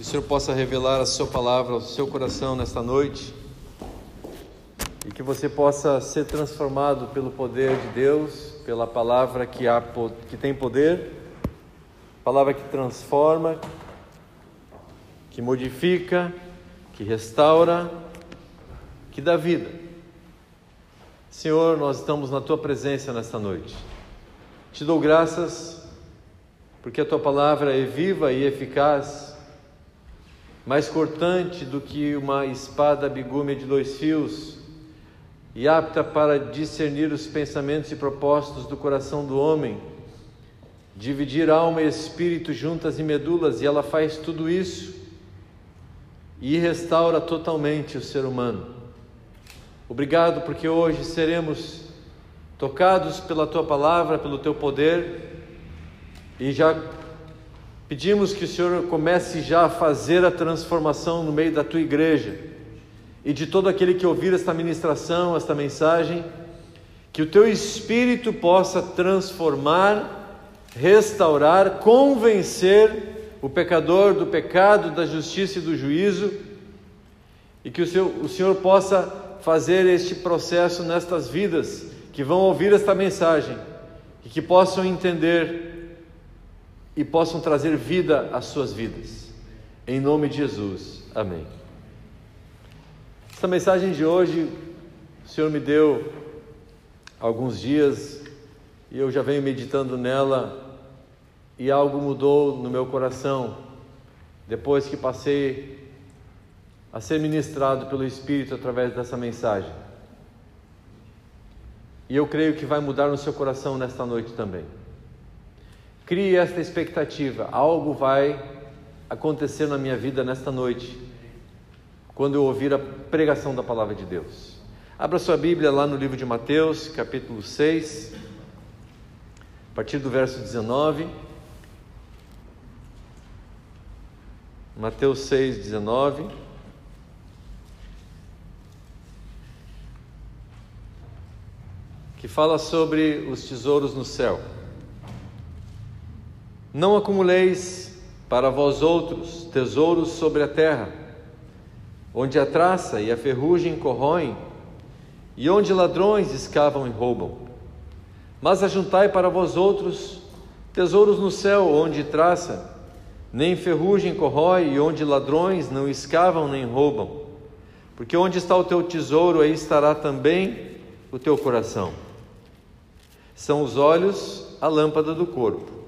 Que o Senhor possa revelar a Sua palavra ao seu coração nesta noite e que você possa ser transformado pelo poder de Deus, pela palavra que, há, que tem poder, palavra que transforma, que modifica, que restaura, que dá vida. Senhor, nós estamos na Tua presença nesta noite. Te dou graças porque a Tua palavra é viva e eficaz, mais cortante do que uma espada bigume de dois fios e apta para discernir os pensamentos e propósitos do coração do homem, dividir alma e espírito juntas e medulas, e ela faz tudo isso e restaura totalmente o ser humano. Obrigado porque hoje seremos tocados pela tua palavra, pelo teu poder, e já pedimos que o Senhor comece já a fazer a transformação no meio da tua igreja e de todo aquele que ouvir esta ministração, esta mensagem, que o teu espírito possa transformar, restaurar, convencer o pecador do pecado, da justiça e do juízo, e que o Senhor, o Senhor possa fazer este processo nestas vidas que vão ouvir esta mensagem e que possam entender e possam trazer vida às suas vidas. Em nome de Jesus. Amém. Esta mensagem de hoje, o Senhor me deu alguns dias e eu já venho meditando nela e algo mudou no meu coração depois que passei a ser ministrado pelo Espírito através dessa mensagem. E eu creio que vai mudar no seu coração nesta noite também. Crie esta expectativa: algo vai acontecer na minha vida nesta noite quando eu ouvir a pregação da palavra de Deus. Abra sua Bíblia lá no livro de Mateus, capítulo 6, a partir do verso 19. Mateus 6, 19. Que fala sobre os tesouros no céu. Não acumuleis para vós outros tesouros sobre a terra onde a traça e a ferrugem corroem, e onde ladrões escavam e roubam. Mas ajuntai para vós outros tesouros no céu, onde traça, nem ferrugem corrói, e onde ladrões não escavam nem roubam. Porque onde está o teu tesouro, aí estará também o teu coração. São os olhos a lâmpada do corpo.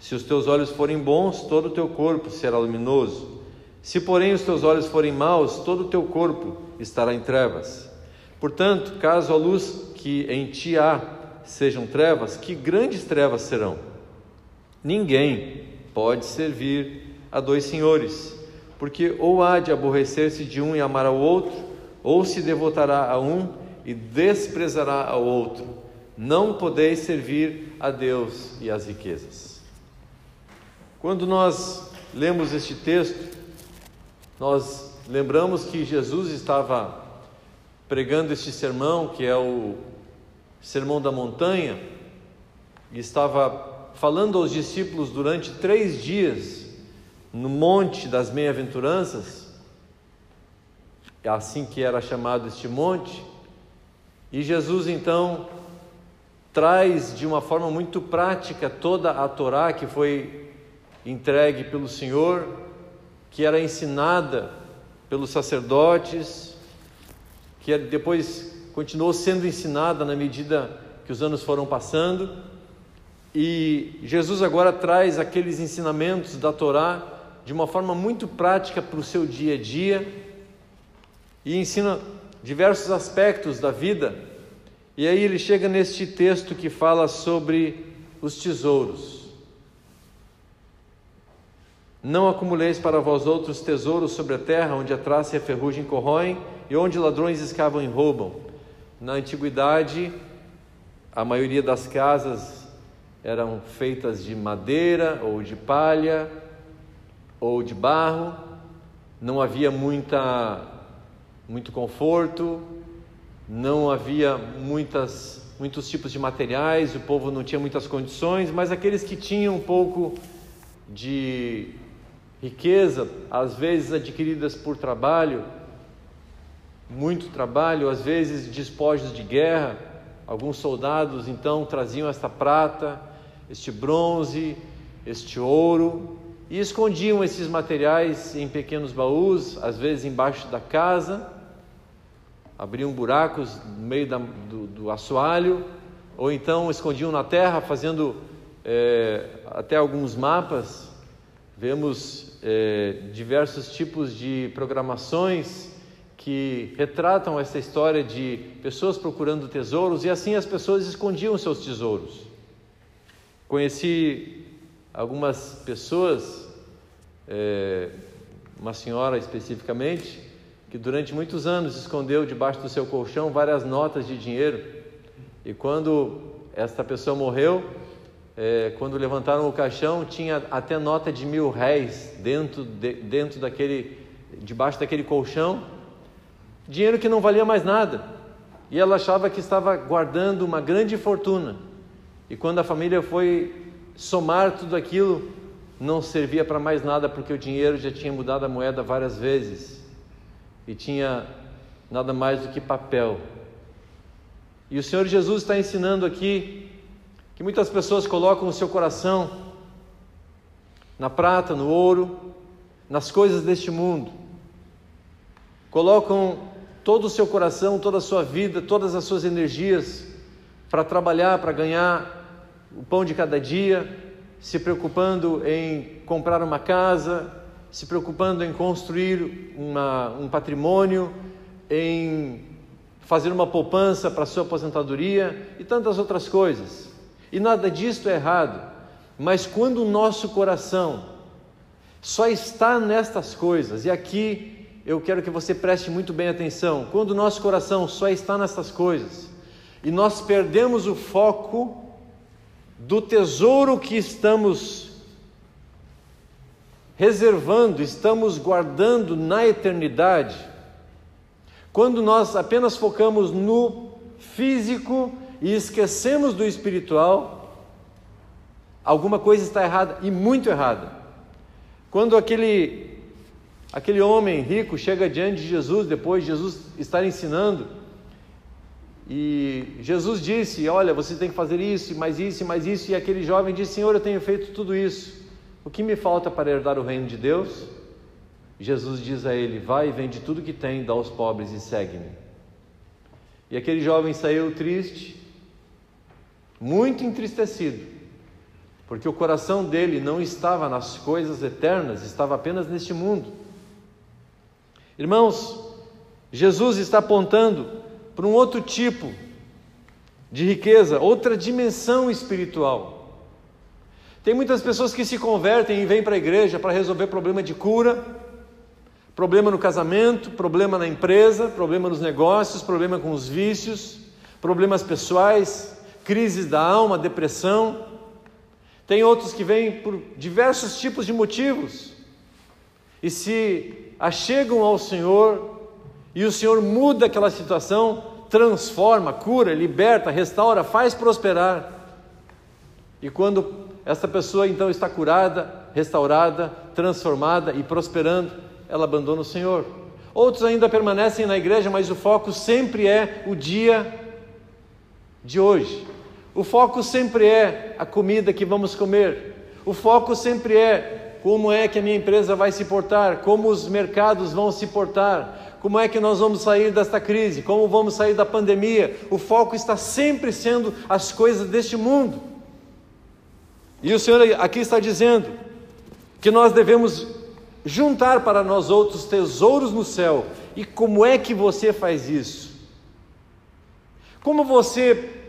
Se os teus olhos forem bons, todo o teu corpo será luminoso. Se, porém, os teus olhos forem maus, todo o teu corpo estará em trevas. Portanto, caso a luz que em ti há sejam trevas, que grandes trevas serão? Ninguém pode servir a dois senhores, porque ou há de aborrecer-se de um e amar ao outro, ou se devotará a um e desprezará ao outro. Não podeis servir a Deus e às riquezas. Quando nós lemos este texto, nós lembramos que Jesus estava pregando este sermão, que é o Sermão da Montanha, e estava falando aos discípulos durante três dias no Monte das Bem-aventuranças, é assim que era chamado este monte, e Jesus então traz de uma forma muito prática toda a Torá que foi entregue pelo Senhor que era ensinada pelos sacerdotes, que depois continuou sendo ensinada na medida que os anos foram passando. E Jesus agora traz aqueles ensinamentos da Torá de uma forma muito prática para o seu dia a dia e ensina diversos aspectos da vida. E aí ele chega neste texto que fala sobre os tesouros. Não acumuleis para vós outros tesouros sobre a terra, onde a traça e a ferrugem corroem e onde ladrões escavam e roubam. Na antiguidade, a maioria das casas eram feitas de madeira ou de palha ou de barro. Não havia muita muito conforto, não havia muitas muitos tipos de materiais, o povo não tinha muitas condições, mas aqueles que tinham um pouco de riqueza, às vezes adquiridas por trabalho, muito trabalho, às vezes despojos de guerra. Alguns soldados então traziam esta prata, este bronze, este ouro e escondiam esses materiais em pequenos baús, às vezes embaixo da casa, abriam buracos no meio da, do, do assoalho, ou então escondiam na terra, fazendo é, até alguns mapas. Vemos é, diversos tipos de programações que retratam essa história de pessoas procurando tesouros e assim as pessoas escondiam seus tesouros. Conheci algumas pessoas, é, uma senhora especificamente, que durante muitos anos escondeu debaixo do seu colchão várias notas de dinheiro e quando esta pessoa morreu, é, quando levantaram o caixão, tinha até nota de mil réis dentro, de, dentro daquele, debaixo daquele colchão, dinheiro que não valia mais nada. E ela achava que estava guardando uma grande fortuna. E quando a família foi somar tudo aquilo, não servia para mais nada, porque o dinheiro já tinha mudado a moeda várias vezes e tinha nada mais do que papel. E o Senhor Jesus está ensinando aqui que muitas pessoas colocam o seu coração na prata, no ouro, nas coisas deste mundo, colocam todo o seu coração, toda a sua vida, todas as suas energias para trabalhar, para ganhar o pão de cada dia, se preocupando em comprar uma casa, se preocupando em construir uma, um patrimônio, em fazer uma poupança para sua aposentadoria e tantas outras coisas. E nada disto é errado, mas quando o nosso coração só está nestas coisas, e aqui eu quero que você preste muito bem atenção, quando o nosso coração só está nessas coisas, e nós perdemos o foco do tesouro que estamos reservando, estamos guardando na eternidade, quando nós apenas focamos no físico e esquecemos do espiritual, alguma coisa está errada e muito errada. Quando aquele aquele homem rico chega diante de Jesus depois de Jesus estar ensinando, e Jesus disse: Olha, você tem que fazer isso, mais isso, mais isso. E aquele jovem disse: Senhor, eu tenho feito tudo isso. O que me falta para herdar o reino de Deus? Jesus diz a ele: Vai e vende tudo que tem, dá aos pobres e segue-me. E aquele jovem saiu triste, muito entristecido, porque o coração dele não estava nas coisas eternas, estava apenas neste mundo. Irmãos, Jesus está apontando para um outro tipo de riqueza, outra dimensão espiritual. Tem muitas pessoas que se convertem e vêm para a igreja para resolver problema de cura, problema no casamento, problema na empresa, problema nos negócios, problema com os vícios, problemas pessoais, crises da alma, depressão. Tem outros que vêm por diversos tipos de motivos e se achegam ao Senhor e o Senhor muda aquela situação, transforma, cura, liberta, restaura, faz prosperar. E quando essa pessoa então está curada, restaurada, transformada e prosperando, ela abandona o Senhor. Outros ainda permanecem na igreja, mas o foco sempre é o dia de hoje. O foco sempre é a comida que vamos comer. O foco sempre é como é que a minha empresa vai se portar, como os mercados vão se portar, como é que nós vamos sair desta crise, como vamos sair da pandemia. O foco está sempre sendo as coisas deste mundo. E o Senhor aqui está dizendo que nós devemos juntar para nós outros tesouros no céu. E como é que você faz isso? Como você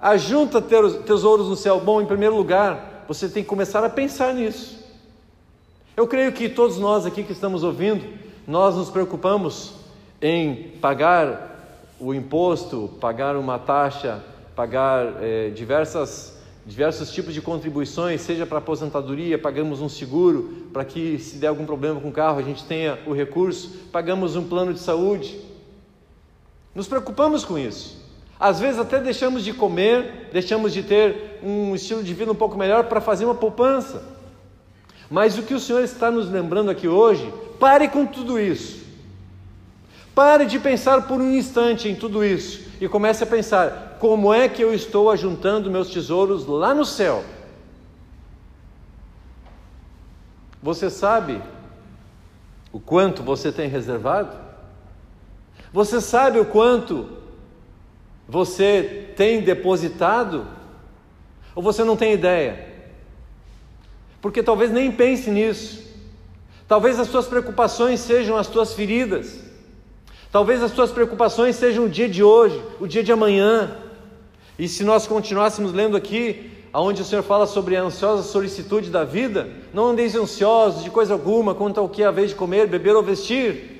ajunta tesouros no céu? Bom, em primeiro lugar, você tem que começar a pensar nisso. Eu creio que todos nós aqui que estamos ouvindo, nós nos preocupamos em pagar o imposto, pagar uma taxa, pagar é, diversas, diversos tipos de contribuições, seja para aposentadoria, pagamos um seguro para que se der algum problema com o carro a gente tenha o recurso, pagamos um plano de saúde. Nos preocupamos com isso. Às vezes até deixamos de comer, deixamos de ter um estilo de vida um pouco melhor para fazer uma poupança. Mas o que o Senhor está nos lembrando aqui hoje, pare com tudo isso. Pare de pensar por um instante em tudo isso e comece a pensar: como é que eu estou ajuntando meus tesouros lá no céu? Você sabe o quanto você tem reservado? Você sabe o quanto você tem depositado? Ou você não tem ideia? Porque talvez nem pense nisso. Talvez as suas preocupações sejam as tuas feridas. Talvez as tuas preocupações sejam o dia de hoje, o dia de amanhã. E se nós continuássemos lendo aqui, aonde o Senhor fala sobre a ansiosa solicitude da vida, não andeis ansiosos de coisa alguma quanto ao que a vez de comer, beber ou vestir,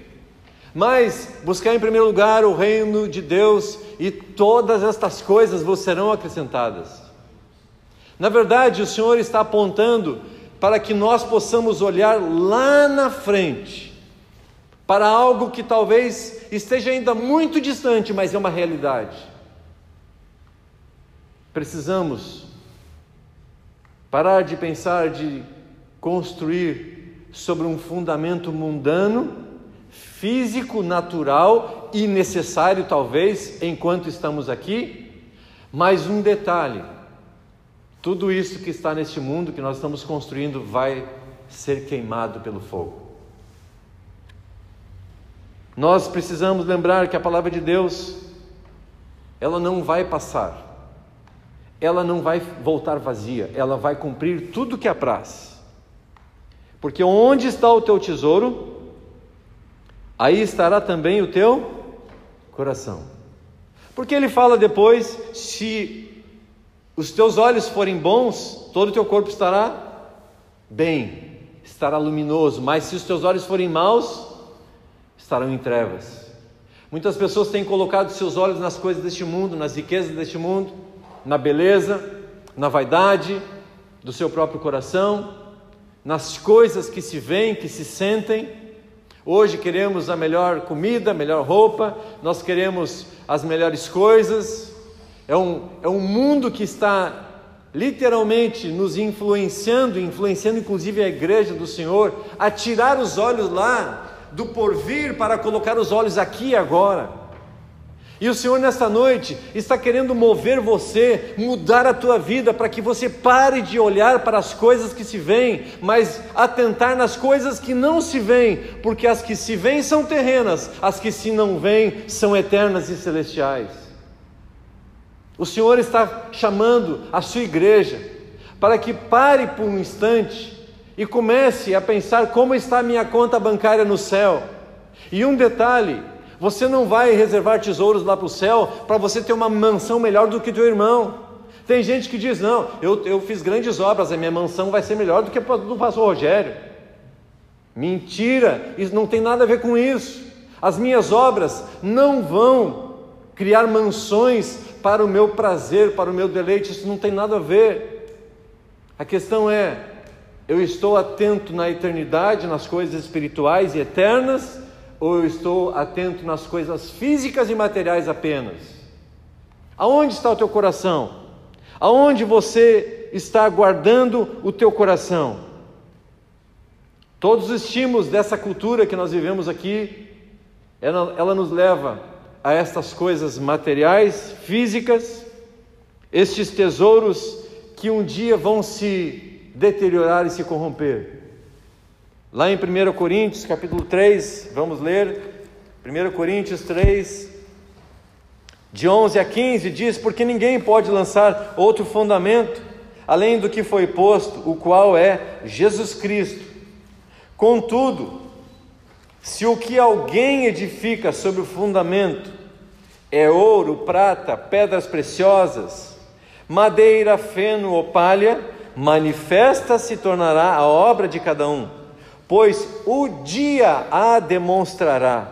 mas buscar em primeiro lugar o reino de Deus e todas estas coisas vos serão acrescentadas. Na verdade, o Senhor está apontando para que nós possamos olhar lá na frente, para algo que talvez esteja ainda muito distante, mas é uma realidade. Precisamos parar de pensar de construir sobre um fundamento mundano, físico, natural e necessário, talvez, enquanto estamos aqui, mas um detalhe tudo isso que está neste mundo que nós estamos construindo vai ser queimado pelo fogo. Nós precisamos lembrar que a palavra de Deus, ela não vai passar, ela não vai voltar vazia, ela vai cumprir tudo que apraz. Porque onde está o teu tesouro, aí estará também o teu coração. Porque ele fala depois: se os teus olhos forem bons, todo o teu corpo estará bem, estará luminoso, mas se os teus olhos forem maus, estarão em trevas. Muitas pessoas têm colocado seus olhos nas coisas deste mundo, nas riquezas deste mundo, na beleza, na vaidade do seu próprio coração, nas coisas que se veem, que se sentem. Hoje queremos a melhor comida, a melhor roupa, nós queremos as melhores coisas, é um, é um mundo que está literalmente nos influenciando, influenciando inclusive a igreja do Senhor, a tirar os olhos lá do porvir para colocar os olhos aqui e agora. E o Senhor nesta noite está querendo mover você, mudar a tua vida para que você pare de olhar para as coisas que se veem, mas atentar nas coisas que não se veem, porque as que se veem são terrenas, as que se não veem são eternas e celestiais. O Senhor está chamando a sua igreja para que pare por um instante e comece a pensar como está a minha conta bancária no céu. E um detalhe: você não vai reservar tesouros lá para o céu para você ter uma mansão melhor do que teu irmão. Tem gente que diz: não, eu, eu fiz grandes obras, a minha mansão vai ser melhor do que a do pastor Rogério. Mentira, isso não tem nada a ver com isso. As minhas obras não vão criar mansões para o meu prazer, para o meu deleite, isso não tem nada a ver. A questão é: eu estou atento na eternidade, nas coisas espirituais e eternas, ou eu estou atento nas coisas físicas e materiais apenas? Aonde está o teu coração? Aonde você está guardando o teu coração? Todos os estímulos dessa cultura que nós vivemos aqui, ela, ela nos leva a estas coisas materiais, físicas, estes tesouros que um dia vão se deteriorar e se corromper. Lá em 1 Coríntios, capítulo 3, vamos ler, 1 Coríntios 3, de 11 a 15, diz: Porque ninguém pode lançar outro fundamento além do que foi posto, o qual é Jesus Cristo. Contudo, se o que alguém edifica sobre o fundamento é ouro, prata, pedras preciosas, madeira, feno ou palha, manifesta se tornará a obra de cada um, pois o dia a demonstrará,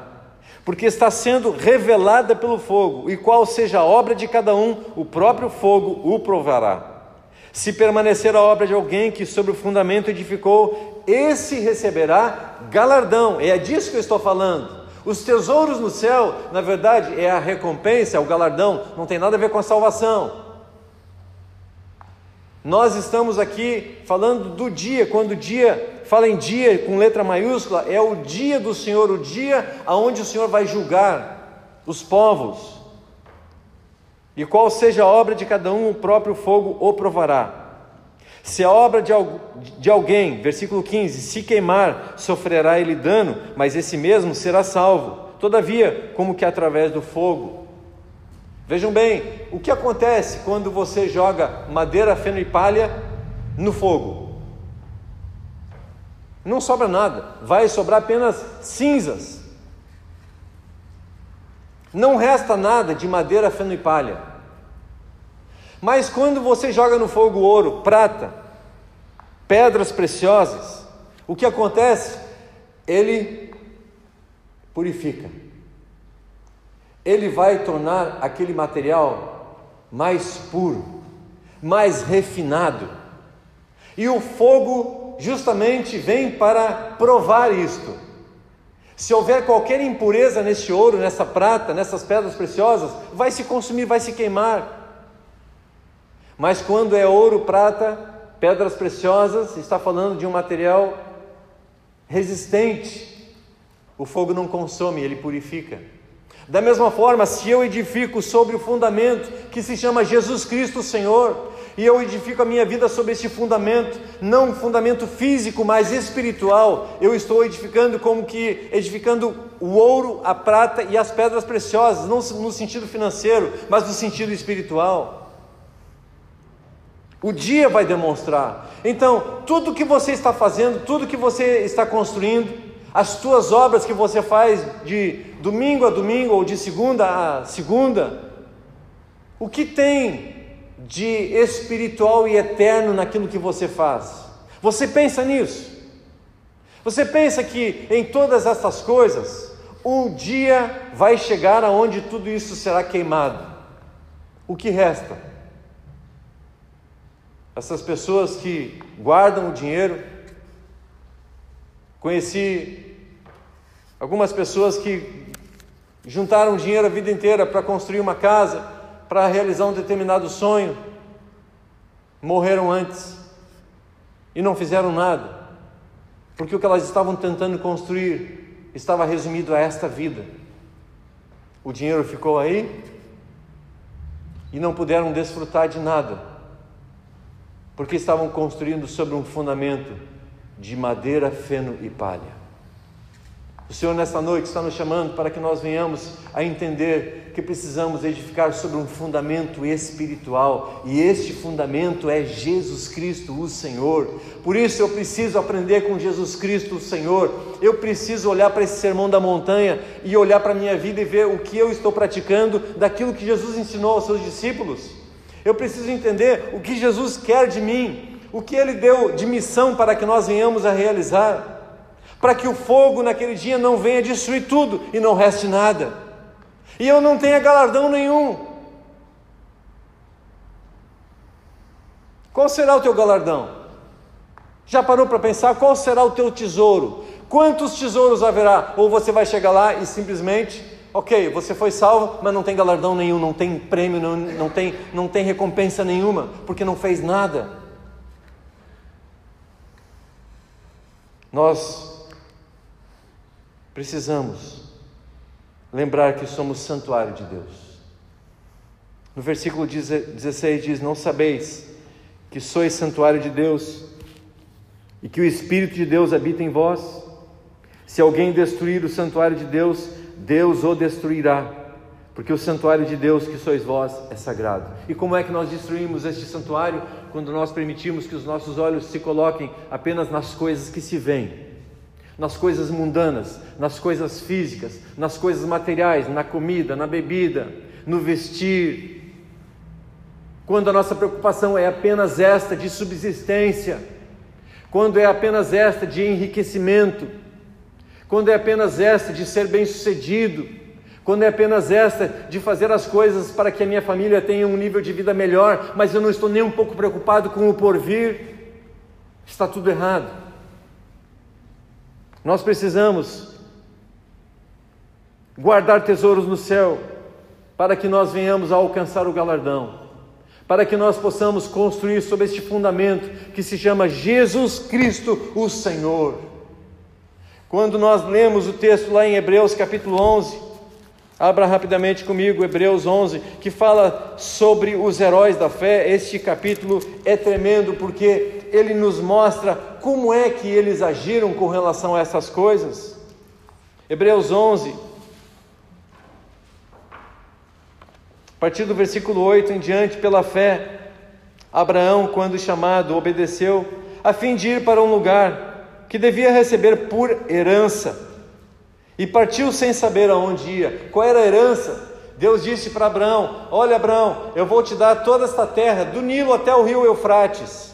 porque está sendo revelada pelo fogo, e qual seja a obra de cada um, o próprio fogo o provará. Se permanecer a obra de alguém que sobre o fundamento edificou, esse receberá galardão. É disso que eu estou falando. Os tesouros no céu, na verdade, é a recompensa, é o galardão, não tem nada a ver com a salvação. Nós estamos aqui falando do dia, quando o dia fala em dia com letra maiúscula, é o dia do Senhor, o dia aonde o Senhor vai julgar os povos. E qual seja a obra de cada um, o próprio fogo o provará. Se a obra de, de alguém, versículo 15, se queimar, sofrerá ele dano, mas esse mesmo será salvo. Todavia, como que através do fogo. Vejam bem, o que acontece quando você joga madeira, feno e palha no fogo? Não sobra nada, vai sobrar apenas cinzas. Não resta nada de madeira, feno e palha. Mas quando você joga no fogo ouro, prata, pedras preciosas, o que acontece? Ele purifica. Ele vai tornar aquele material mais puro, mais refinado. E o fogo justamente vem para provar isto. Se houver qualquer impureza nesse ouro, nessa prata, nessas pedras preciosas, vai se consumir, vai se queimar. Mas quando é ouro, prata, pedras preciosas, está falando de um material resistente. O fogo não consome, ele purifica. Da mesma forma, se eu edifico sobre o fundamento que se chama Jesus Cristo Senhor, e eu edifico a minha vida sobre este fundamento, não um fundamento físico, mas espiritual. Eu estou edificando como que edificando o ouro, a prata e as pedras preciosas, não no sentido financeiro, mas no sentido espiritual. O dia vai demonstrar. Então, tudo que você está fazendo, tudo que você está construindo, as tuas obras que você faz de domingo a domingo ou de segunda a segunda, o que tem de espiritual e eterno naquilo que você faz. Você pensa nisso? Você pensa que em todas essas coisas, um dia vai chegar aonde tudo isso será queimado. O que resta? Essas pessoas que guardam o dinheiro. Conheci algumas pessoas que juntaram dinheiro a vida inteira para construir uma casa para realizar um determinado sonho, morreram antes e não fizeram nada, porque o que elas estavam tentando construir estava resumido a esta vida. O dinheiro ficou aí e não puderam desfrutar de nada, porque estavam construindo sobre um fundamento de madeira, feno e palha. O Senhor, nesta noite, está nos chamando para que nós venhamos a entender que precisamos edificar sobre um fundamento espiritual, e este fundamento é Jesus Cristo, o Senhor. Por isso eu preciso aprender com Jesus Cristo, o Senhor. Eu preciso olhar para esse sermão da montanha e olhar para a minha vida e ver o que eu estou praticando daquilo que Jesus ensinou aos seus discípulos. Eu preciso entender o que Jesus quer de mim, o que ele deu de missão para que nós venhamos a realizar para que o fogo naquele dia não venha destruir tudo e não reste nada, e eu não tenha galardão nenhum. Qual será o teu galardão? Já parou para pensar qual será o teu tesouro? Quantos tesouros haverá? Ou você vai chegar lá e simplesmente, ok, você foi salvo, mas não tem galardão nenhum, não tem prêmio, não, não, tem, não tem recompensa nenhuma, porque não fez nada. Nós precisamos lembrar que somos santuário de Deus. No versículo 16 diz: Não sabeis que sois santuário de Deus e que o Espírito de Deus habita em vós? Se alguém destruir o santuário de Deus, Deus o destruirá, porque o santuário de Deus que sois vós é sagrado. E como é que nós destruímos este santuário? Quando nós permitimos que os nossos olhos se coloquem apenas nas coisas que se veem nas coisas mundanas, nas coisas físicas, nas coisas materiais, na comida, na bebida, no vestir. Quando a nossa preocupação é apenas esta de subsistência, quando é apenas esta de enriquecimento, quando é apenas esta de ser bem-sucedido, quando é apenas esta de fazer as coisas para que a minha família tenha um nível de vida melhor, mas eu não estou nem um pouco preocupado com o porvir, está tudo errado. Nós precisamos guardar tesouros no céu para que nós venhamos a alcançar o galardão, para que nós possamos construir sobre este fundamento que se chama Jesus Cristo, o Senhor. Quando nós lemos o texto lá em Hebreus capítulo 11, abra rapidamente comigo Hebreus 11, que fala sobre os heróis da fé. Este capítulo é tremendo porque ele nos mostra como é que eles agiram com relação a essas coisas. Hebreus 11, partir do versículo 8 em diante, pela fé, Abraão, quando chamado, obedeceu, a fim de ir para um lugar que devia receber por herança, e partiu sem saber aonde ia. Qual era a herança? Deus disse para Abraão: Olha, Abraão, eu vou te dar toda esta terra, do Nilo até o rio Eufrates,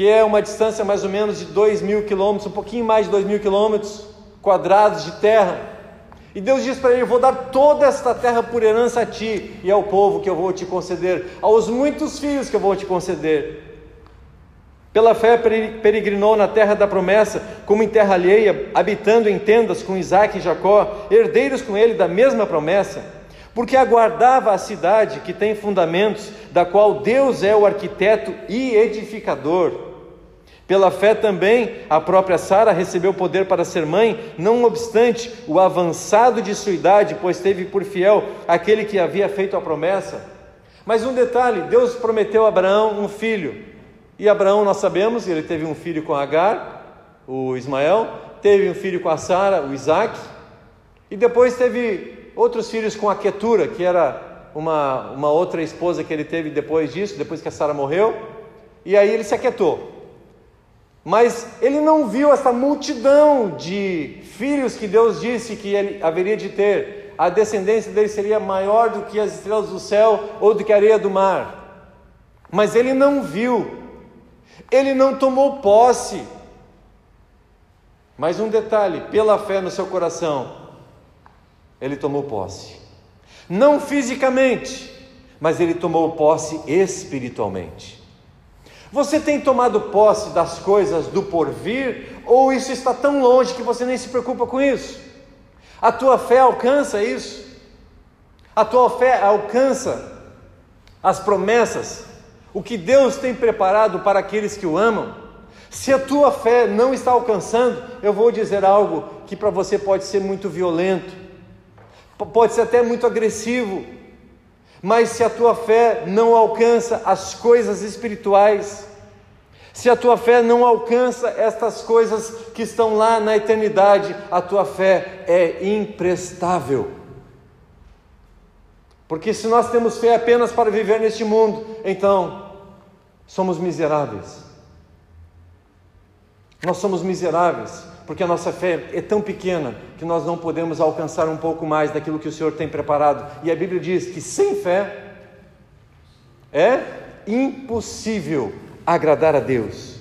que é uma distância mais ou menos de dois mil quilômetros, um pouquinho mais de dois mil quilômetros quadrados de terra. E Deus diz para ele: vou dar toda esta terra por herança a ti e ao povo que eu vou te conceder, aos muitos filhos que eu vou te conceder. Pela fé peregrinou na terra da promessa, como em terra alheia, habitando em tendas com Isaac e Jacó, herdeiros com ele da mesma promessa, porque aguardava a cidade que tem fundamentos, da qual Deus é o arquiteto e edificador. Pela fé também, a própria Sara recebeu poder para ser mãe, não obstante o avançado de sua idade, pois teve por fiel aquele que havia feito a promessa. Mas um detalhe: Deus prometeu a Abraão um filho, e Abraão, nós sabemos, ele teve um filho com Agar, o Ismael, teve um filho com a Sara, o Isaac, e depois teve outros filhos com a Quetura, que era uma, uma outra esposa que ele teve depois disso, depois que a Sara morreu, e aí ele se aquietou. Mas ele não viu essa multidão de filhos que Deus disse que ele haveria de ter. A descendência dele seria maior do que as estrelas do céu ou do que a areia do mar. Mas ele não viu, ele não tomou posse. Mas um detalhe: pela fé no seu coração, ele tomou posse. Não fisicamente, mas ele tomou posse espiritualmente. Você tem tomado posse das coisas do porvir ou isso está tão longe que você nem se preocupa com isso? A tua fé alcança isso? A tua fé alcança as promessas, o que Deus tem preparado para aqueles que o amam? Se a tua fé não está alcançando, eu vou dizer algo que para você pode ser muito violento, pode ser até muito agressivo, mas se a tua fé não alcança as coisas espirituais, se a tua fé não alcança estas coisas que estão lá na eternidade, a tua fé é imprestável. Porque se nós temos fé apenas para viver neste mundo, então somos miseráveis. Nós somos miseráveis porque a nossa fé é tão pequena que nós não podemos alcançar um pouco mais daquilo que o Senhor tem preparado. E a Bíblia diz que sem fé é impossível agradar a Deus.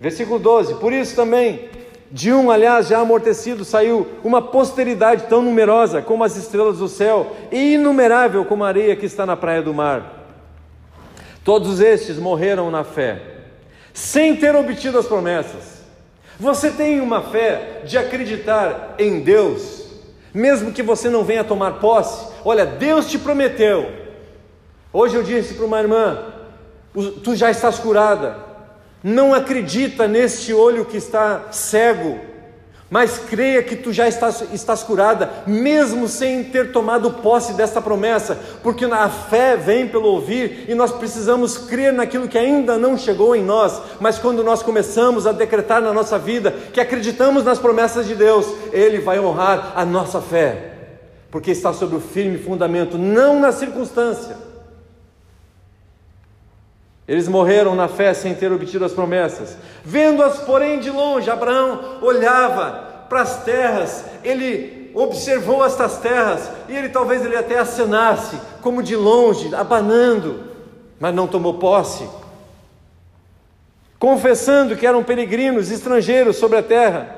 Versículo 12: Por isso também, de um, aliás, já amortecido, saiu uma posteridade tão numerosa como as estrelas do céu e inumerável como a areia que está na praia do mar. Todos estes morreram na fé, sem ter obtido as promessas você tem uma fé de acreditar em Deus, mesmo que você não venha tomar posse? Olha, Deus te prometeu. Hoje eu disse para uma irmã: tu já estás curada. Não acredita neste olho que está cego mas creia que tu já estás, estás curada, mesmo sem ter tomado posse desta promessa, porque a fé vem pelo ouvir e nós precisamos crer naquilo que ainda não chegou em nós, mas quando nós começamos a decretar na nossa vida que acreditamos nas promessas de Deus, Ele vai honrar a nossa fé, porque está sobre o firme fundamento, não na circunstância. Eles morreram na fé sem ter obtido as promessas. Vendo-as, porém, de longe, Abraão olhava para as terras, ele observou estas terras, e ele talvez ele até acenasse, como de longe, abanando, mas não tomou posse. Confessando que eram peregrinos, estrangeiros sobre a terra,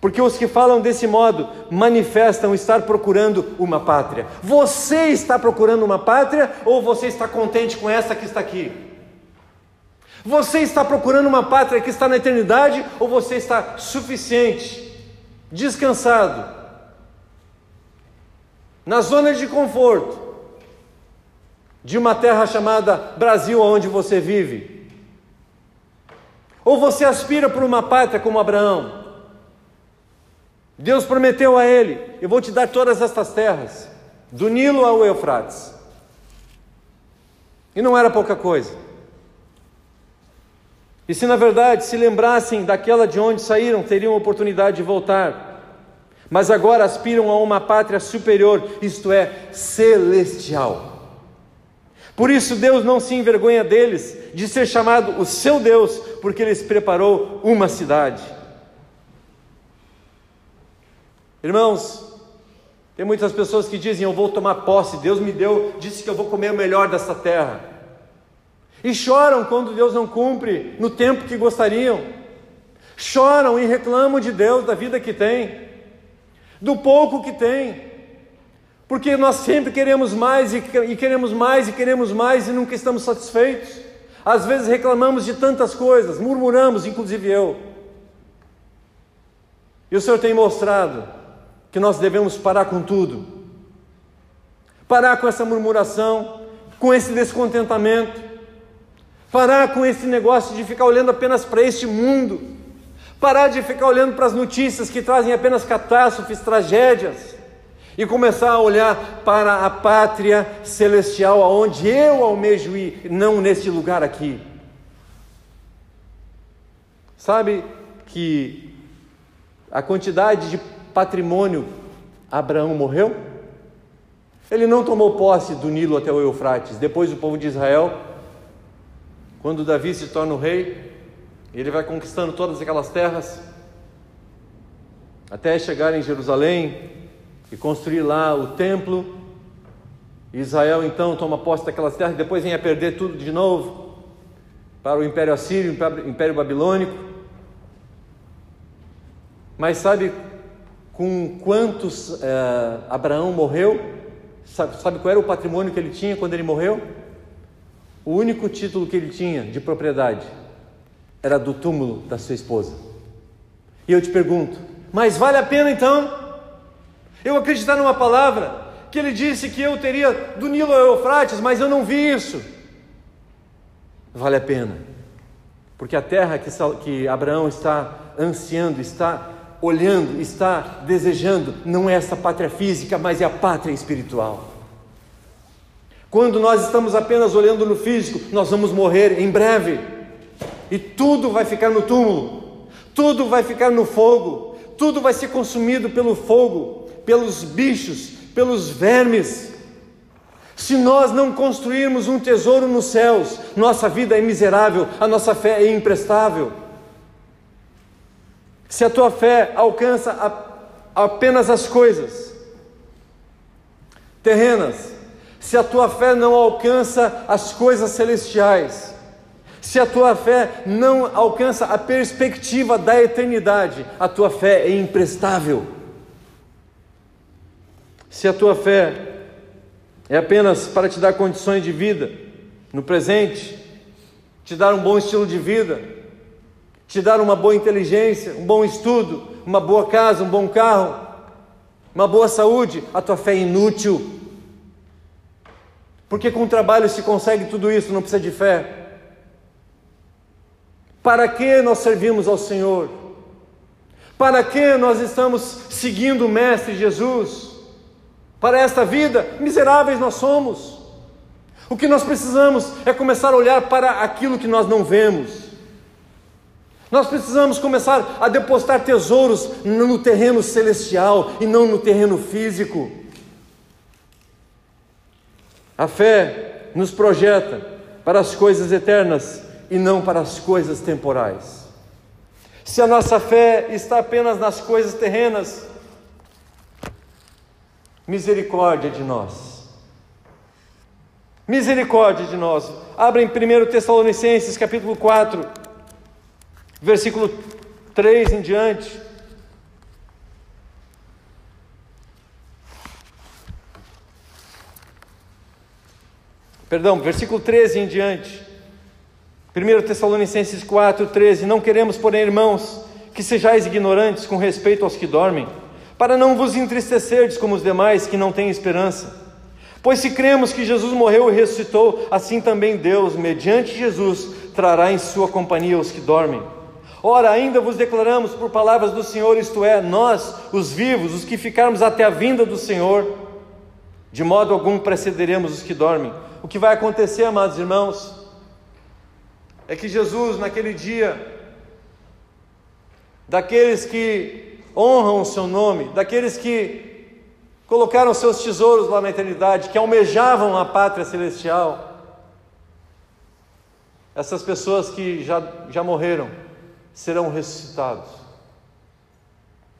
porque os que falam desse modo manifestam estar procurando uma pátria. Você está procurando uma pátria ou você está contente com essa que está aqui? Você está procurando uma pátria que está na eternidade ou você está suficiente, descansado, na zona de conforto, de uma terra chamada Brasil, onde você vive? Ou você aspira por uma pátria como Abraão? Deus prometeu a ele: Eu vou te dar todas estas terras, do Nilo ao Eufrates. E não era pouca coisa. E se na verdade se lembrassem daquela de onde saíram, teriam oportunidade de voltar. Mas agora aspiram a uma pátria superior, isto é, celestial. Por isso Deus não se envergonha deles de ser chamado o seu Deus, porque lhes preparou uma cidade. Irmãos, tem muitas pessoas que dizem: Eu vou tomar posse, Deus me deu, disse que eu vou comer o melhor dessa terra. E choram quando Deus não cumpre no tempo que gostariam. Choram e reclamam de Deus, da vida que tem, do pouco que tem. Porque nós sempre queremos mais e, queremos mais e queremos mais e nunca estamos satisfeitos. Às vezes reclamamos de tantas coisas, murmuramos, inclusive eu. E o Senhor tem mostrado que nós devemos parar com tudo. Parar com essa murmuração, com esse descontentamento, parar com esse negócio de ficar olhando apenas para este mundo, parar de ficar olhando para as notícias que trazem apenas catástrofes, tragédias, e começar a olhar para a pátria celestial, aonde eu almejo ir, não neste lugar aqui. Sabe que a quantidade de patrimônio Abraão morreu? Ele não tomou posse do Nilo até o Eufrates. Depois o povo de Israel, quando Davi se torna o rei, ele vai conquistando todas aquelas terras até chegar em Jerusalém e construir lá o templo. Israel então toma posse daquelas terras, depois vem a perder tudo de novo para o Império Assírio, o Império Babilônico. Mas sabe com quantos é, Abraão morreu? Sabe, sabe qual era o patrimônio que ele tinha quando ele morreu? O único título que ele tinha de propriedade era do túmulo da sua esposa. E eu te pergunto, mas vale a pena então eu acreditar numa palavra que ele disse que eu teria do Nilo ao Eufrates, mas eu não vi isso? Vale a pena, porque a terra que, que Abraão está ansiando, está olhando, está desejando, não é essa pátria física, mas é a pátria espiritual. Quando nós estamos apenas olhando no físico, nós vamos morrer em breve, e tudo vai ficar no túmulo, tudo vai ficar no fogo, tudo vai ser consumido pelo fogo, pelos bichos, pelos vermes. Se nós não construirmos um tesouro nos céus, nossa vida é miserável, a nossa fé é imprestável. Se a tua fé alcança apenas as coisas terrenas, se a tua fé não alcança as coisas celestiais, se a tua fé não alcança a perspectiva da eternidade, a tua fé é imprestável. Se a tua fé é apenas para te dar condições de vida no presente, te dar um bom estilo de vida, te dar uma boa inteligência, um bom estudo, uma boa casa, um bom carro, uma boa saúde, a tua fé é inútil. Porque com trabalho se consegue tudo isso, não precisa de fé. Para que nós servimos ao Senhor? Para que nós estamos seguindo o Mestre Jesus? Para esta vida, miseráveis nós somos. O que nós precisamos é começar a olhar para aquilo que nós não vemos nós precisamos começar a depositar tesouros no terreno celestial e não no terreno físico. A fé nos projeta para as coisas eternas e não para as coisas temporais. Se a nossa fé está apenas nas coisas terrenas, misericórdia de nós. Misericórdia de nós. Abra em 1 Tessalonicenses capítulo 4 versículo 3 em diante. Perdão, versículo 13 em diante. 1 Tessalonicenses 4, 13. Não queremos, porém, irmãos, que sejais ignorantes com respeito aos que dormem, para não vos entristecerdes como os demais que não têm esperança. Pois se cremos que Jesus morreu e ressuscitou, assim também Deus, mediante Jesus, trará em sua companhia os que dormem. Ora, ainda vos declaramos por palavras do Senhor, isto é, nós, os vivos, os que ficarmos até a vinda do Senhor, de modo algum precederemos os que dormem. O que vai acontecer, amados irmãos, é que Jesus, naquele dia, daqueles que honram o seu nome, daqueles que colocaram seus tesouros lá na eternidade, que almejavam a pátria celestial, essas pessoas que já, já morreram serão ressuscitados.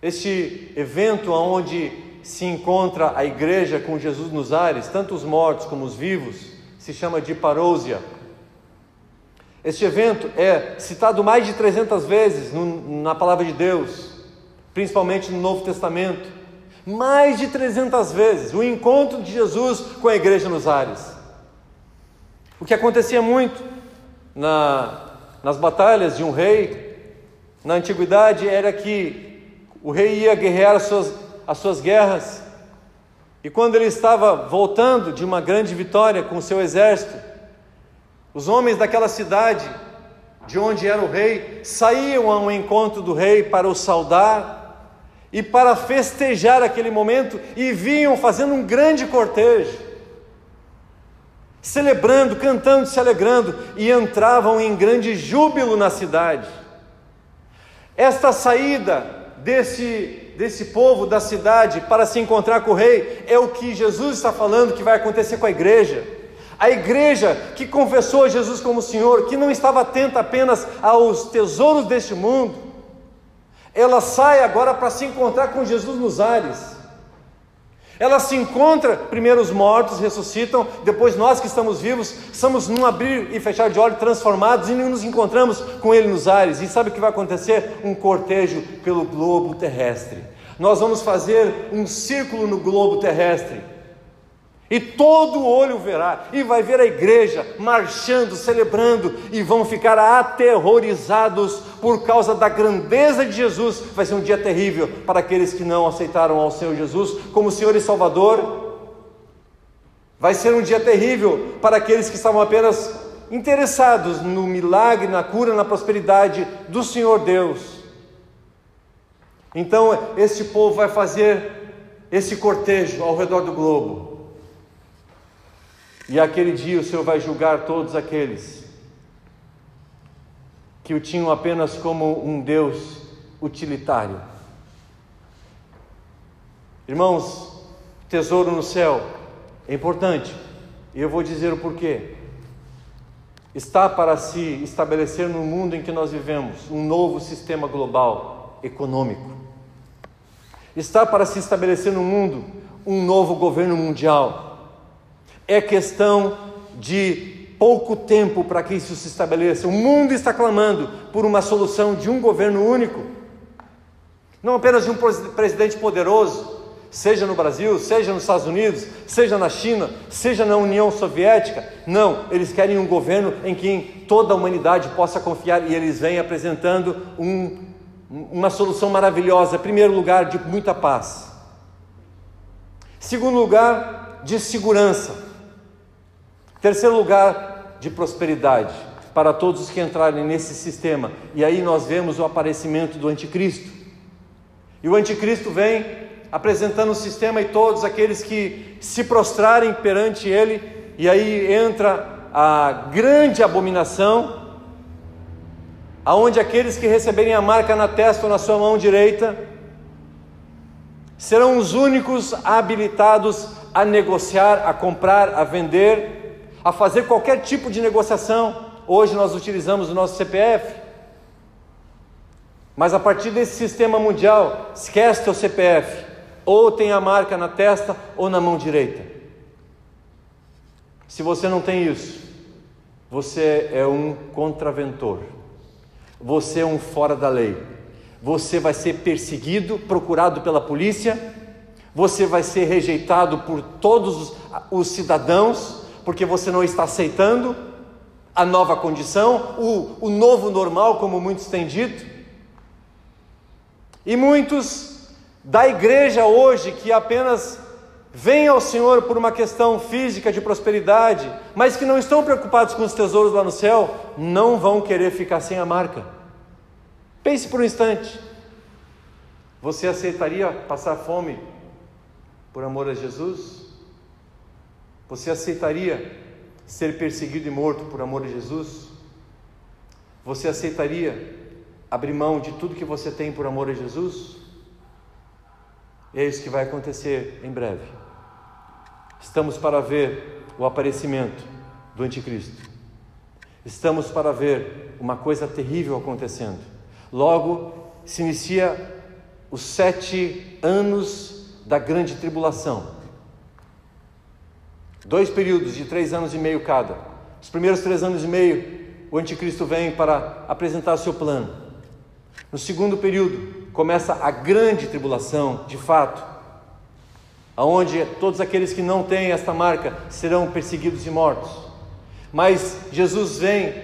Este evento onde se encontra a igreja com Jesus nos ares, tanto os mortos como os vivos, se chama de parousia. Este evento é citado mais de 300 vezes no, na palavra de Deus, principalmente no Novo Testamento. Mais de 300 vezes o encontro de Jesus com a igreja nos ares. O que acontecia muito na, nas batalhas de um rei, na antiguidade, era que o rei ia guerrear as suas, as suas guerras, e quando ele estava voltando de uma grande vitória com o seu exército, os homens daquela cidade, de onde era o rei, saíam ao encontro do rei para o saudar e para festejar aquele momento, e vinham fazendo um grande cortejo celebrando, cantando, se alegrando, e entravam em grande júbilo na cidade. Esta saída desse, desse povo da cidade para se encontrar com o rei é o que Jesus está falando que vai acontecer com a igreja. A igreja que confessou Jesus como Senhor, que não estava atenta apenas aos tesouros deste mundo, ela sai agora para se encontrar com Jesus nos ares. Ela se encontra, primeiro os mortos ressuscitam, depois nós que estamos vivos, somos num abrir e fechar de olhos transformados e nos encontramos com Ele nos ares. E sabe o que vai acontecer? Um cortejo pelo globo terrestre. Nós vamos fazer um círculo no globo terrestre e todo olho verá, e vai ver a igreja marchando, celebrando, e vão ficar aterrorizados por causa da grandeza de Jesus. Vai ser um dia terrível para aqueles que não aceitaram ao Senhor Jesus como Senhor e Salvador. Vai ser um dia terrível para aqueles que estavam apenas interessados no milagre, na cura, na prosperidade do Senhor Deus. Então, este povo vai fazer esse cortejo ao redor do globo. E aquele dia o Senhor vai julgar todos aqueles que o tinham apenas como um Deus utilitário. Irmãos, tesouro no céu é importante, e eu vou dizer o porquê. Está para se estabelecer no mundo em que nós vivemos um novo sistema global econômico. Está para se estabelecer no mundo um novo governo mundial é questão de pouco tempo para que isso se estabeleça. O mundo está clamando por uma solução de um governo único, não apenas de um presidente poderoso, seja no Brasil, seja nos Estados Unidos, seja na China, seja na União Soviética. Não, eles querem um governo em que toda a humanidade possa confiar e eles vêm apresentando um, uma solução maravilhosa. Primeiro lugar, de muita paz. Segundo lugar, de segurança. Terceiro lugar, de prosperidade para todos os que entrarem nesse sistema. E aí nós vemos o aparecimento do anticristo. E o anticristo vem apresentando o sistema e todos aqueles que se prostrarem perante ele, e aí entra a grande abominação, aonde aqueles que receberem a marca na testa ou na sua mão direita serão os únicos habilitados a negociar, a comprar, a vender a fazer qualquer tipo de negociação. Hoje nós utilizamos o nosso CPF. Mas a partir desse sistema mundial, esquece teu CPF. Ou tem a marca na testa ou na mão direita. Se você não tem isso, você é um contraventor. Você é um fora da lei. Você vai ser perseguido, procurado pela polícia. Você vai ser rejeitado por todos os, os cidadãos porque você não está aceitando a nova condição, o, o novo normal, como muitos têm dito. E muitos da igreja hoje que apenas vêm ao Senhor por uma questão física de prosperidade, mas que não estão preocupados com os tesouros lá no céu, não vão querer ficar sem a marca. Pense por um instante. Você aceitaria passar fome por amor a Jesus? Você aceitaria ser perseguido e morto por amor a Jesus? Você aceitaria abrir mão de tudo que você tem por amor a Jesus? E é isso que vai acontecer em breve. Estamos para ver o aparecimento do Anticristo. Estamos para ver uma coisa terrível acontecendo. Logo se inicia os sete anos da grande tribulação. Dois períodos de três anos e meio cada. Os primeiros três anos e meio, o anticristo vem para apresentar seu plano. No segundo período, começa a grande tribulação, de fato, aonde todos aqueles que não têm esta marca serão perseguidos e mortos. Mas Jesus vem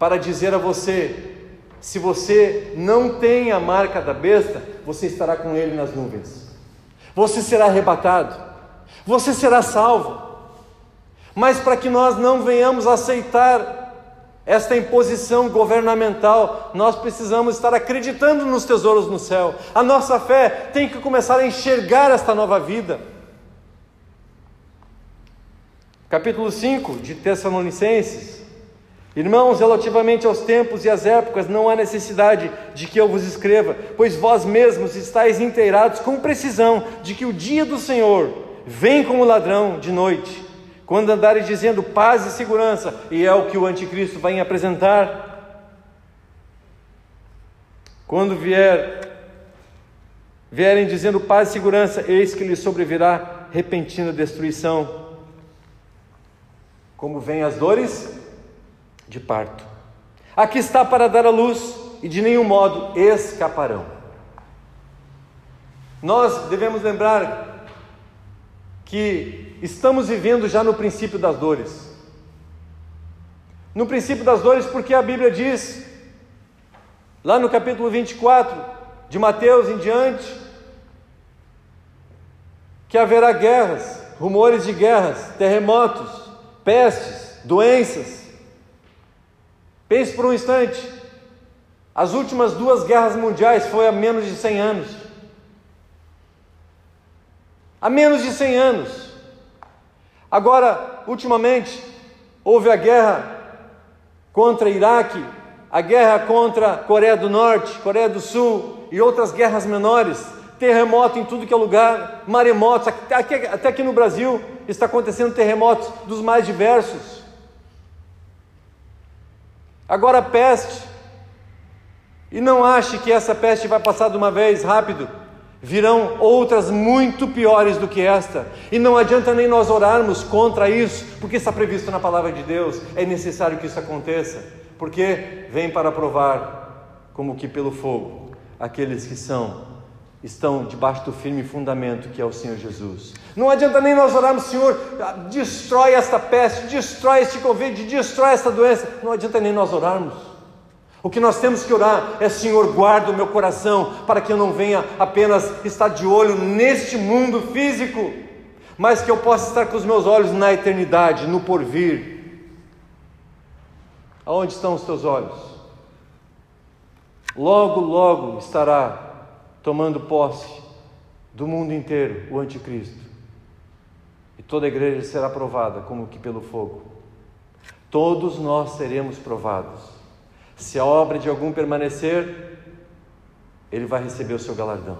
para dizer a você: se você não tem a marca da besta, você estará com ele nas nuvens. Você será arrebatado. Você será salvo. Mas para que nós não venhamos aceitar esta imposição governamental, nós precisamos estar acreditando nos tesouros no céu. A nossa fé tem que começar a enxergar esta nova vida. Capítulo 5 de Tessalonicenses. Irmãos, relativamente aos tempos e às épocas, não há necessidade de que eu vos escreva, pois vós mesmos estáis inteirados com precisão de que o dia do Senhor vem como ladrão de noite quando andarem dizendo paz e segurança, e é o que o anticristo vai apresentar, quando vier vierem dizendo paz e segurança, eis que lhe sobrevirá repentina destruição, como vêm as dores de parto. Aqui está para dar a luz e de nenhum modo escaparão. Nós devemos lembrar que estamos vivendo já no princípio das dores. No princípio das dores, porque a Bíblia diz, lá no capítulo 24 de Mateus em diante, que haverá guerras, rumores de guerras, terremotos, pestes, doenças. Pense por um instante, as últimas duas guerras mundiais foi há menos de 100 anos. Há menos de 100 anos. Agora, ultimamente, houve a guerra contra Iraque, a guerra contra Coreia do Norte, Coreia do Sul e outras guerras menores, terremoto em tudo que é lugar, maremotos, até, até aqui no Brasil está acontecendo terremotos dos mais diversos. Agora peste. E não ache que essa peste vai passar de uma vez rápido virão outras muito piores do que esta, e não adianta nem nós orarmos contra isso, porque está previsto na palavra de Deus, é necessário que isso aconteça, porque vem para provar, como que pelo fogo, aqueles que são estão debaixo do firme fundamento que é o Senhor Jesus. Não adianta nem nós orarmos, Senhor, destrói esta peste, destrói este Covid, destrói esta doença. Não adianta nem nós orarmos. O que nós temos que orar é: Senhor, guarda o meu coração, para que eu não venha apenas estar de olho neste mundo físico, mas que eu possa estar com os meus olhos na eternidade, no porvir. Aonde estão os teus olhos? Logo, logo estará tomando posse do mundo inteiro o Anticristo, e toda a igreja será provada como que pelo fogo. Todos nós seremos provados. Se a obra de algum permanecer, ele vai receber o seu galardão.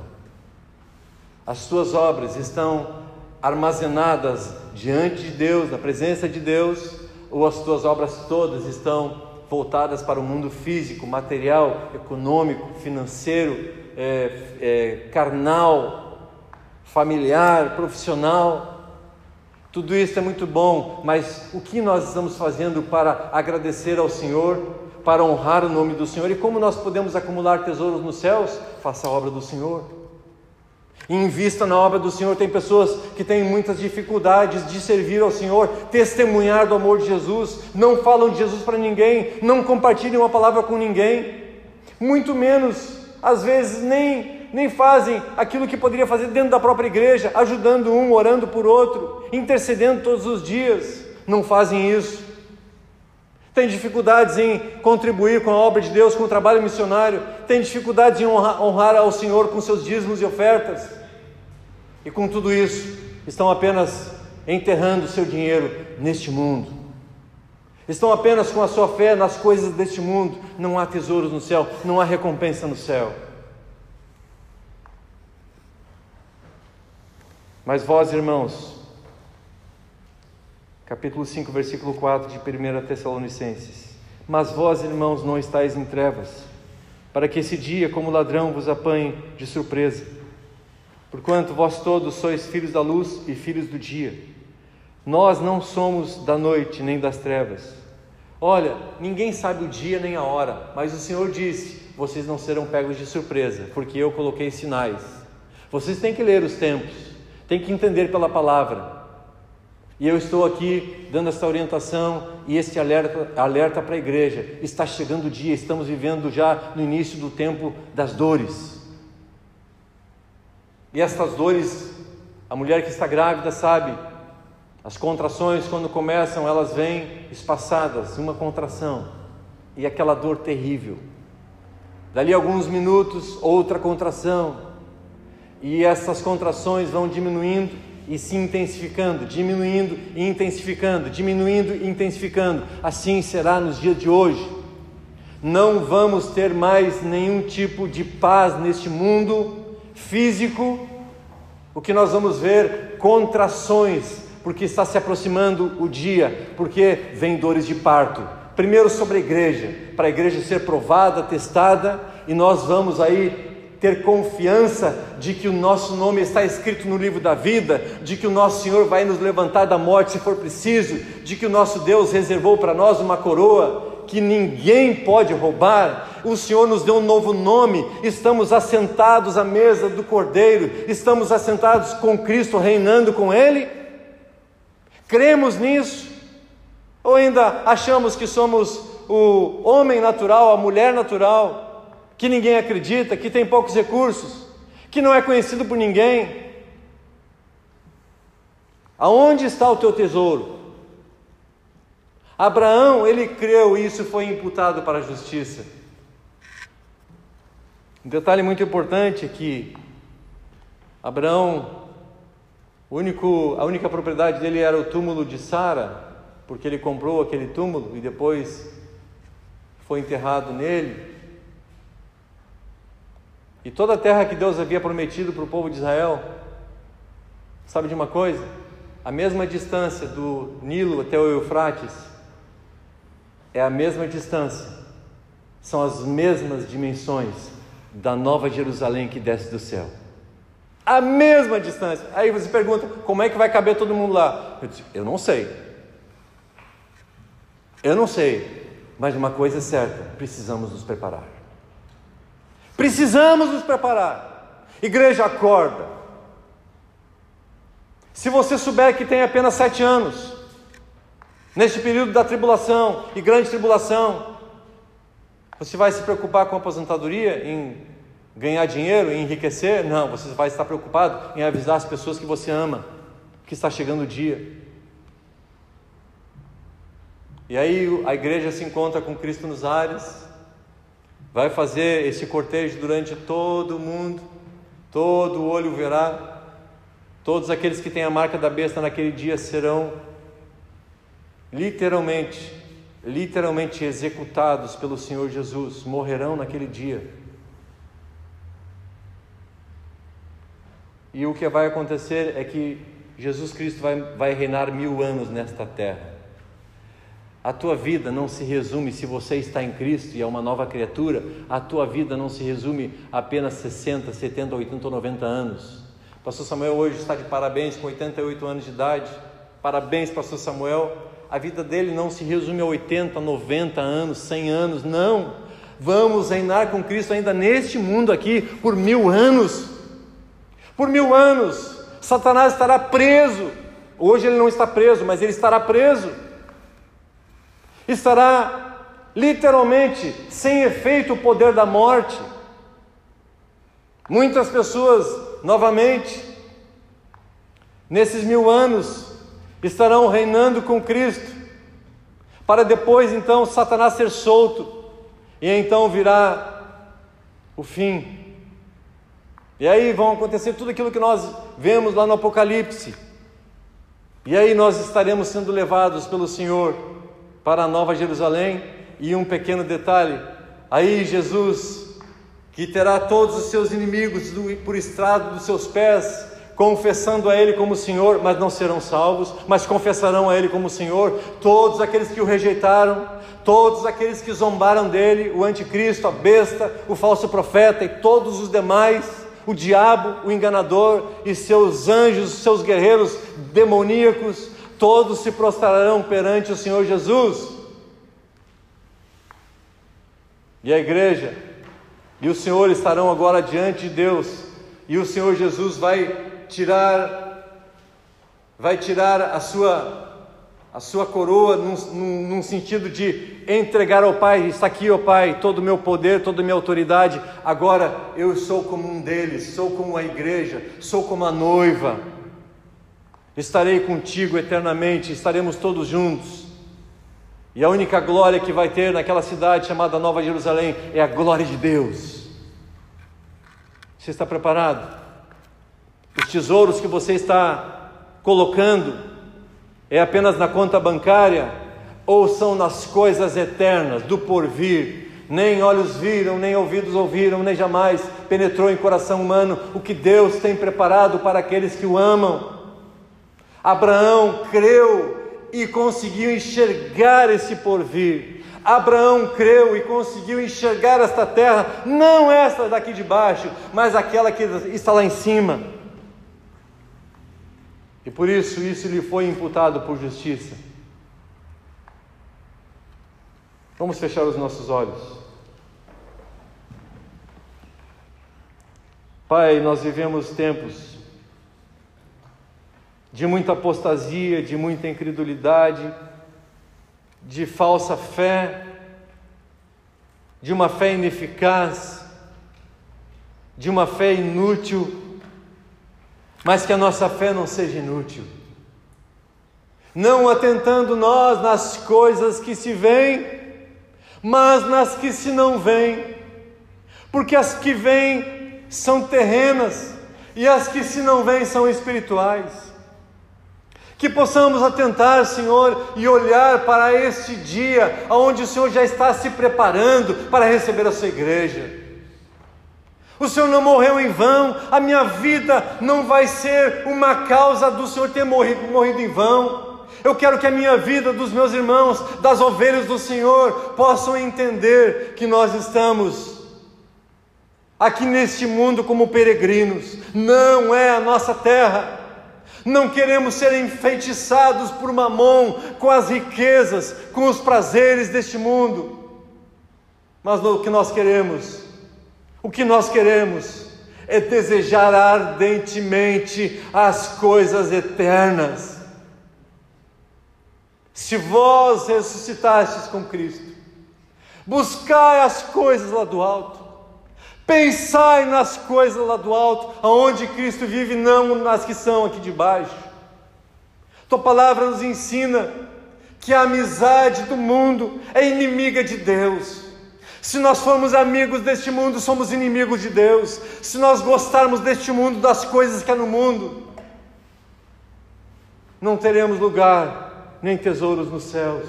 As suas obras estão armazenadas diante de Deus, na presença de Deus, ou as tuas obras todas estão voltadas para o mundo físico, material, econômico, financeiro, é, é, carnal, familiar, profissional. Tudo isso é muito bom, mas o que nós estamos fazendo para agradecer ao Senhor para honrar o nome do Senhor. E como nós podemos acumular tesouros nos céus? Faça a obra do Senhor. Invista na obra do Senhor. Tem pessoas que têm muitas dificuldades de servir ao Senhor, testemunhar do amor de Jesus, não falam de Jesus para ninguém, não compartilham uma palavra com ninguém, muito menos, às vezes, nem nem, fazem aquilo que poderia fazer dentro da própria igreja, ajudando um, orando por outro, intercedendo todos os dias. Não fazem isso. Tem dificuldades em contribuir com a obra de Deus, com o trabalho missionário, tem dificuldades em honrar, honrar ao Senhor com seus dízimos e ofertas. E com tudo isso, estão apenas enterrando seu dinheiro neste mundo. Estão apenas com a sua fé nas coisas deste mundo. Não há tesouros no céu, não há recompensa no céu. Mas vós, irmãos, capítulo 5, versículo 4 de 1 Tessalonicenses. Mas vós, irmãos, não estáis em trevas, para que esse dia, como ladrão, vos apanhe de surpresa. Porquanto vós todos sois filhos da luz e filhos do dia. Nós não somos da noite nem das trevas. Olha, ninguém sabe o dia nem a hora, mas o Senhor disse: vocês não serão pegos de surpresa, porque eu coloquei sinais. Vocês têm que ler os tempos, têm que entender pela palavra. E eu estou aqui dando essa orientação e este alerta, alerta para a igreja. Está chegando o dia, estamos vivendo já no início do tempo das dores. E estas dores, a mulher que está grávida sabe, as contrações, quando começam, elas vêm espaçadas, uma contração e aquela dor terrível. Dali alguns minutos, outra contração, e essas contrações vão diminuindo e se intensificando, diminuindo e intensificando, diminuindo e intensificando. Assim será nos dias de hoje. Não vamos ter mais nenhum tipo de paz neste mundo físico. O que nós vamos ver contrações porque está se aproximando o dia, porque vem dores de parto. Primeiro sobre a igreja, para a igreja ser provada, testada, e nós vamos aí ter confiança de que o nosso nome está escrito no livro da vida, de que o nosso Senhor vai nos levantar da morte se for preciso, de que o nosso Deus reservou para nós uma coroa que ninguém pode roubar. O Senhor nos deu um novo nome, estamos assentados à mesa do Cordeiro, estamos assentados com Cristo, reinando com Ele. Cremos nisso? Ou ainda achamos que somos o homem natural, a mulher natural, que ninguém acredita, que tem poucos recursos, que não é conhecido por ninguém? Aonde está o teu tesouro? Abraão, ele creu e isso foi imputado para a justiça. Um detalhe muito importante é que Abraão único, a única propriedade dele era o túmulo de Sara, porque ele comprou aquele túmulo e depois foi enterrado nele. E toda a terra que Deus havia prometido para o povo de Israel, sabe de uma coisa? A mesma distância do Nilo até o Eufrates é a mesma distância, são as mesmas dimensões da nova Jerusalém que desce do céu a mesma distância. Aí você pergunta, como é que vai caber todo mundo lá? Eu disse, eu não sei. Eu não sei, mas uma coisa é certa, precisamos nos preparar. Precisamos nos preparar. Igreja, acorda. Se você souber que tem apenas sete anos, neste período da tribulação e grande tribulação, você vai se preocupar com a aposentadoria em ganhar dinheiro e enriquecer? Não, você vai estar preocupado em avisar as pessoas que você ama, que está chegando o dia. E aí a igreja se encontra com Cristo nos ares, vai fazer esse cortejo durante todo o mundo, todo o olho verá, todos aqueles que têm a marca da besta naquele dia serão literalmente, literalmente executados pelo Senhor Jesus, morrerão naquele dia. E o que vai acontecer é que Jesus Cristo vai, vai reinar mil anos nesta terra. A tua vida não se resume, se você está em Cristo e é uma nova criatura, a tua vida não se resume a apenas 60, 70, 80 ou 90 anos. Pastor Samuel hoje está de parabéns com 88 anos de idade. Parabéns, Pastor Samuel. A vida dele não se resume a 80, 90 anos, 100 anos, não. Vamos reinar com Cristo ainda neste mundo aqui por mil anos por mil anos. Satanás estará preso. Hoje ele não está preso, mas ele estará preso. Estará literalmente sem efeito o poder da morte. Muitas pessoas, novamente, nesses mil anos, estarão reinando com Cristo, para depois então Satanás ser solto, e então virá o fim. E aí vão acontecer tudo aquilo que nós vemos lá no Apocalipse. E aí nós estaremos sendo levados pelo Senhor para a Nova Jerusalém. E um pequeno detalhe: aí Jesus, que terá todos os seus inimigos por estrado dos seus pés, confessando a Ele como Senhor, mas não serão salvos, mas confessarão a Ele como Senhor, todos aqueles que o rejeitaram, todos aqueles que zombaram dele, o anticristo, a besta, o falso profeta e todos os demais o diabo, o enganador e seus anjos, seus guerreiros demoníacos, todos se prostrarão perante o Senhor Jesus. E a igreja e o Senhor estarão agora diante de Deus, e o Senhor Jesus vai tirar vai tirar a sua a sua coroa num, num, num, sentido de entregar ao Pai, está aqui, ó Pai, todo o meu poder, toda a minha autoridade, agora eu sou como um deles, sou como a igreja, sou como a noiva, estarei contigo eternamente, estaremos todos juntos, e a única glória que vai ter naquela cidade chamada Nova Jerusalém é a glória de Deus. Você está preparado? Os tesouros que você está colocando, é apenas na conta bancária ou são nas coisas eternas do porvir? Nem olhos viram, nem ouvidos ouviram, nem jamais penetrou em coração humano o que Deus tem preparado para aqueles que o amam. Abraão creu e conseguiu enxergar esse porvir. Abraão creu e conseguiu enxergar esta terra, não esta daqui de baixo, mas aquela que está lá em cima. E por isso, isso lhe foi imputado por justiça. Vamos fechar os nossos olhos. Pai, nós vivemos tempos de muita apostasia, de muita incredulidade, de falsa fé, de uma fé ineficaz, de uma fé inútil mas que a nossa fé não seja inútil. Não atentando nós nas coisas que se veem, mas nas que se não veem, porque as que vêm são terrenas e as que se não veem são espirituais. Que possamos atentar, Senhor, e olhar para este dia, onde o Senhor já está se preparando para receber a sua igreja o Senhor não morreu em vão, a minha vida não vai ser uma causa do Senhor ter morrido, morrido em vão. Eu quero que a minha vida, dos meus irmãos, das ovelhas do Senhor, possam entender que nós estamos aqui neste mundo como peregrinos, não é a nossa terra. Não queremos ser enfeitiçados por mamon com as riquezas, com os prazeres deste mundo, mas o que nós queremos o que nós queremos é desejar ardentemente as coisas eternas. Se vós ressuscitastes com Cristo, buscai as coisas lá do alto, pensai nas coisas lá do alto, aonde Cristo vive, não nas que são aqui de baixo. Tua palavra nos ensina que a amizade do mundo é inimiga de Deus. Se nós formos amigos deste mundo, somos inimigos de Deus. Se nós gostarmos deste mundo, das coisas que há no mundo, não teremos lugar nem tesouros nos céus.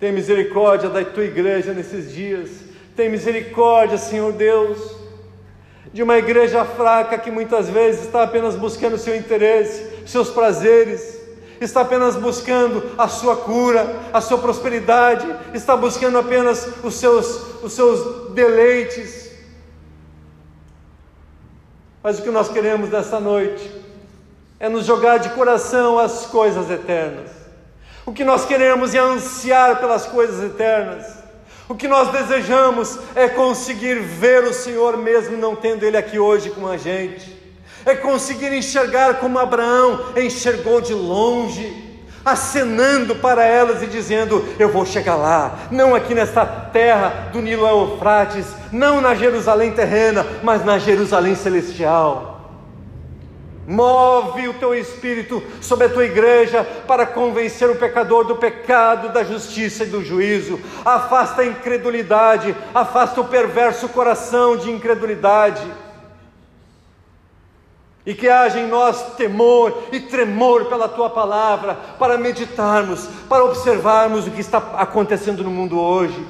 Tem misericórdia da tua igreja nesses dias. Tem misericórdia, Senhor Deus, de uma igreja fraca que muitas vezes está apenas buscando o seu interesse, seus prazeres está apenas buscando a sua cura, a sua prosperidade, está buscando apenas os seus, os seus deleites. Mas o que nós queremos nessa noite é nos jogar de coração as coisas eternas. O que nós queremos é ansiar pelas coisas eternas. O que nós desejamos é conseguir ver o Senhor mesmo não tendo Ele aqui hoje com a gente é conseguir enxergar como Abraão enxergou de longe, acenando para elas e dizendo: Eu vou chegar lá, não aqui nesta terra do Nilo Eufrates, não na Jerusalém terrena, mas na Jerusalém celestial. Move o teu espírito sobre a tua igreja para convencer o pecador do pecado, da justiça e do juízo. Afasta a incredulidade, afasta o perverso coração de incredulidade. E que haja em nós temor e tremor pela tua palavra, para meditarmos, para observarmos o que está acontecendo no mundo hoje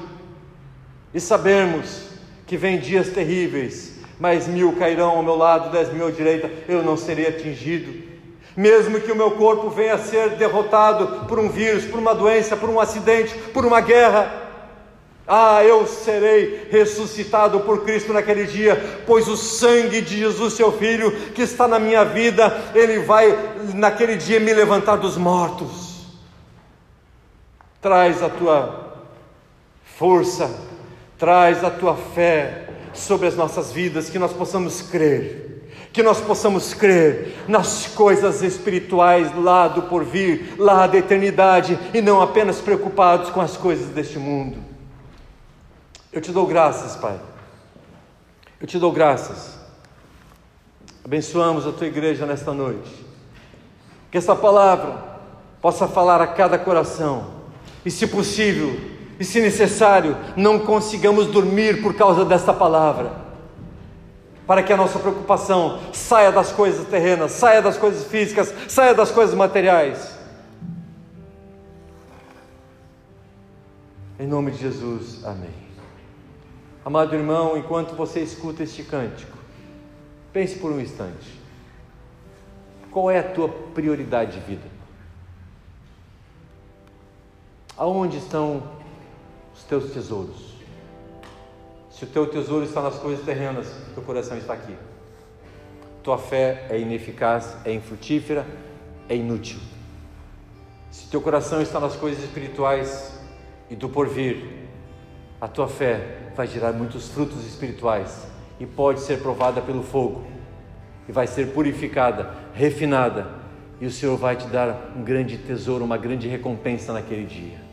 e sabermos que vem dias terríveis mas mil cairão ao meu lado, dez mil à direita, eu não serei atingido. Mesmo que o meu corpo venha a ser derrotado por um vírus, por uma doença, por um acidente, por uma guerra, ah, eu serei ressuscitado por Cristo naquele dia, pois o sangue de Jesus, seu Filho, que está na minha vida, ele vai naquele dia me levantar dos mortos. Traz a tua força, traz a tua fé, sobre as nossas vidas, que nós possamos crer, que nós possamos crer nas coisas espirituais lá do porvir, lá da eternidade, e não apenas preocupados com as coisas deste mundo. Eu te dou graças, Pai. Eu te dou graças. Abençoamos a tua igreja nesta noite. Que essa palavra possa falar a cada coração. E, se possível, e, se necessário, não consigamos dormir por causa desta palavra, para que a nossa preocupação saia das coisas terrenas, saia das coisas físicas, saia das coisas materiais. Em nome de Jesus, amém. Amado irmão, enquanto você escuta este cântico, pense por um instante: qual é a tua prioridade de vida? Aonde estão teus tesouros. Se o teu tesouro está nas coisas terrenas, teu coração está aqui. Tua fé é ineficaz, é infrutífera, é inútil. Se teu coração está nas coisas espirituais e do porvir, a tua fé vai gerar muitos frutos espirituais e pode ser provada pelo fogo e vai ser purificada, refinada, e o Senhor vai te dar um grande tesouro, uma grande recompensa naquele dia.